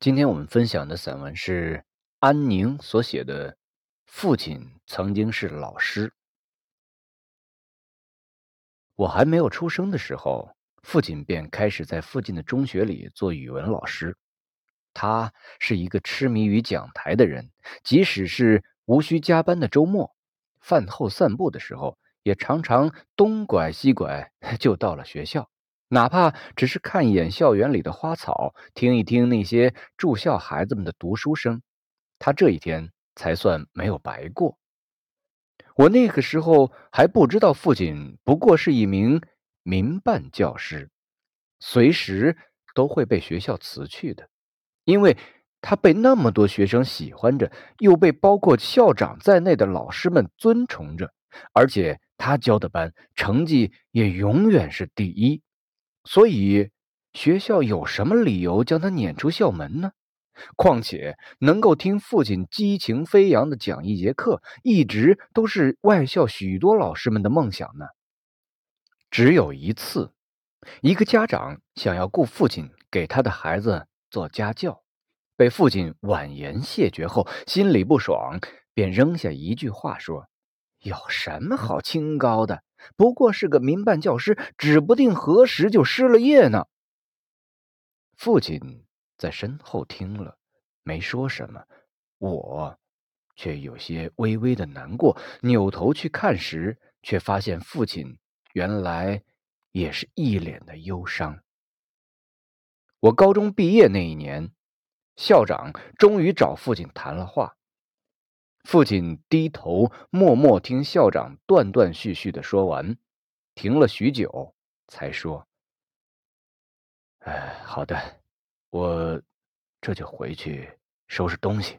今天我们分享的散文是安宁所写的《父亲曾经是老师》。我还没有出生的时候，父亲便开始在附近的中学里做语文老师。他是一个痴迷于讲台的人，即使是无需加班的周末，饭后散步的时候，也常常东拐西拐 就到了学校。哪怕只是看一眼校园里的花草，听一听那些住校孩子们的读书声，他这一天才算没有白过。我那个时候还不知道，父亲不过是一名民办教师，随时都会被学校辞去的，因为他被那么多学生喜欢着，又被包括校长在内的老师们尊崇着，而且他教的班成绩也永远是第一。所以，学校有什么理由将他撵出校门呢？况且，能够听父亲激情飞扬的讲一节课，一直都是外校许多老师们的梦想呢。只有一次，一个家长想要雇父亲给他的孩子做家教，被父亲婉言谢绝后，心里不爽，便扔下一句话说：“有什么好清高的？”不过是个民办教师，指不定何时就失了业呢。父亲在身后听了，没说什么，我却有些微微的难过。扭头去看时，却发现父亲原来也是一脸的忧伤。我高中毕业那一年，校长终于找父亲谈了话。父亲低头默默听校长断断续续的说完，停了许久，才说：“哎，好的，我这就回去收拾东西。”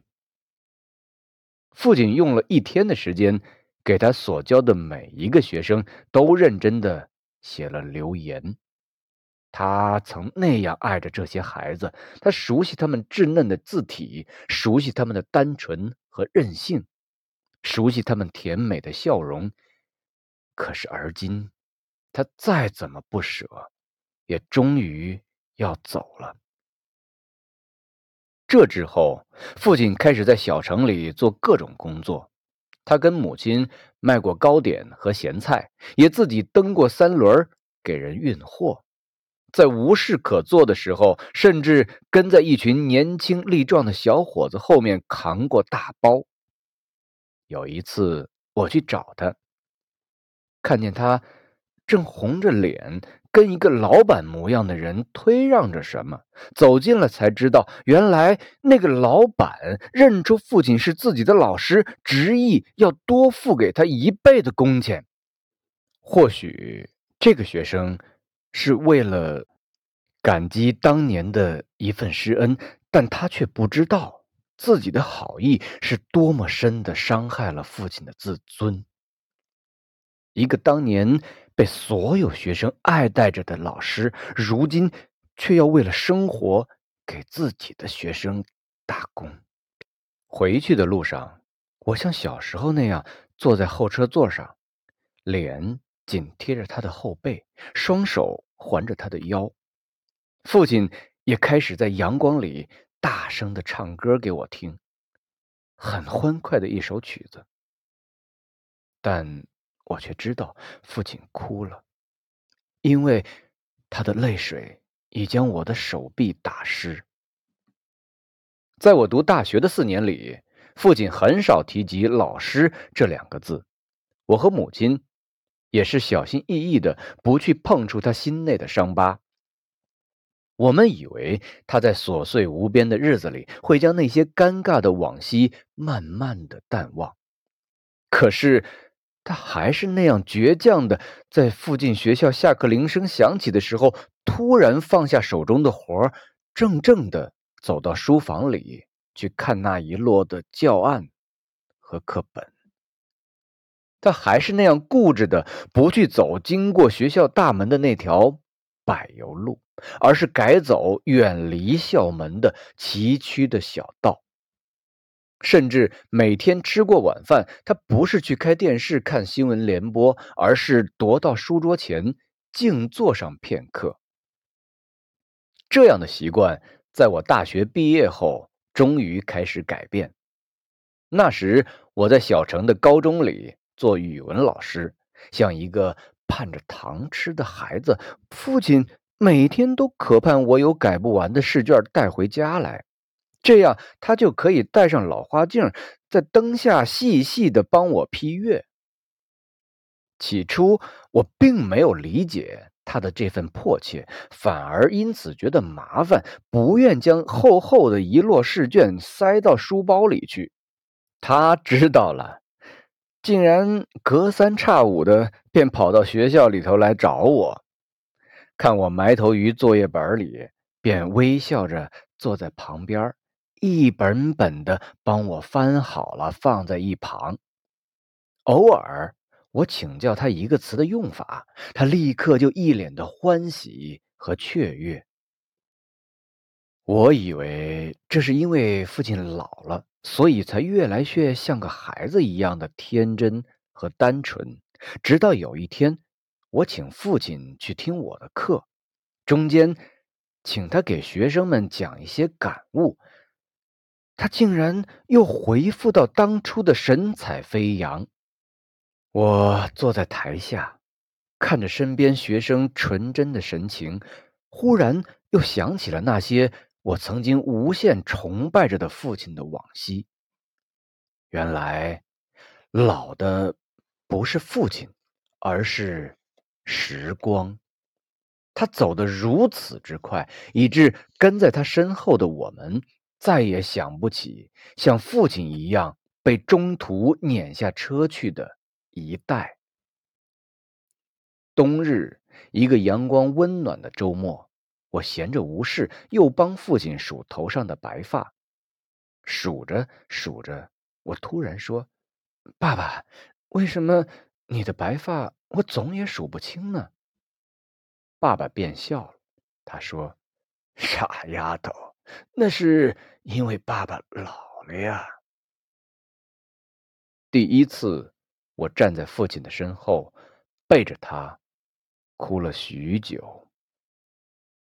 父亲用了一天的时间，给他所教的每一个学生都认真的写了留言。他曾那样爱着这些孩子，他熟悉他们稚嫩的字体，熟悉他们的单纯。和任性，熟悉他们甜美的笑容。可是而今，他再怎么不舍，也终于要走了。这之后，父亲开始在小城里做各种工作。他跟母亲卖过糕点和咸菜，也自己蹬过三轮给人运货。在无事可做的时候，甚至跟在一群年轻力壮的小伙子后面扛过大包。有一次我去找他，看见他正红着脸跟一个老板模样的人推让着什么，走近了才知道，原来那个老板认出父亲是自己的老师，执意要多付给他一倍的工钱。或许这个学生。是为了感激当年的一份师恩，但他却不知道自己的好意是多么深的伤害了父亲的自尊。一个当年被所有学生爱戴着的老师，如今却要为了生活给自己的学生打工。回去的路上，我像小时候那样坐在后车座上，脸。紧贴着他的后背，双手环着他的腰。父亲也开始在阳光里大声的唱歌给我听，很欢快的一首曲子。但我却知道父亲哭了，因为他的泪水已将我的手臂打湿。在我读大学的四年里，父亲很少提及“老师”这两个字。我和母亲。也是小心翼翼的，不去碰触他心内的伤疤。我们以为他在琐碎无边的日子里会将那些尴尬的往昔慢慢的淡忘，可是他还是那样倔强的，在附近学校下课铃声响起的时候，突然放下手中的活儿怔怔的走到书房里去看那一摞的教案和课本。他还是那样固执的，不去走经过学校大门的那条柏油路，而是改走远离校门的崎岖的小道。甚至每天吃过晚饭，他不是去开电视看新闻联播，而是踱到书桌前静坐上片刻。这样的习惯在我大学毕业后，终于开始改变。那时我在小城的高中里做语文老师，像一个盼着糖吃的孩子。父亲每天都渴盼我有改不完的试卷带回家来，这样他就可以戴上老花镜，在灯下细细的帮我批阅。起初我并没有理解。他的这份迫切，反而因此觉得麻烦，不愿将厚厚的一摞试卷塞到书包里去。他知道了，竟然隔三差五的便跑到学校里头来找我，看我埋头于作业本里，便微笑着坐在旁边，一本本的帮我翻好了，放在一旁，偶尔。我请教他一个词的用法，他立刻就一脸的欢喜和雀跃。我以为这是因为父亲老了，所以才越来越像个孩子一样的天真和单纯。直到有一天，我请父亲去听我的课，中间请他给学生们讲一些感悟，他竟然又恢复到当初的神采飞扬。我坐在台下，看着身边学生纯真的神情，忽然又想起了那些我曾经无限崇拜着的父亲的往昔。原来，老的不是父亲，而是时光。他走得如此之快，以致跟在他身后的我们再也想不起像父亲一样被中途撵下车去的。一代。冬日，一个阳光温暖的周末，我闲着无事，又帮父亲数头上的白发。数着数着，我突然说：“爸爸，为什么你的白发我总也数不清呢？”爸爸便笑了，他说：“傻丫头，那是因为爸爸老了呀。”第一次。我站在父亲的身后，背着他，哭了许久。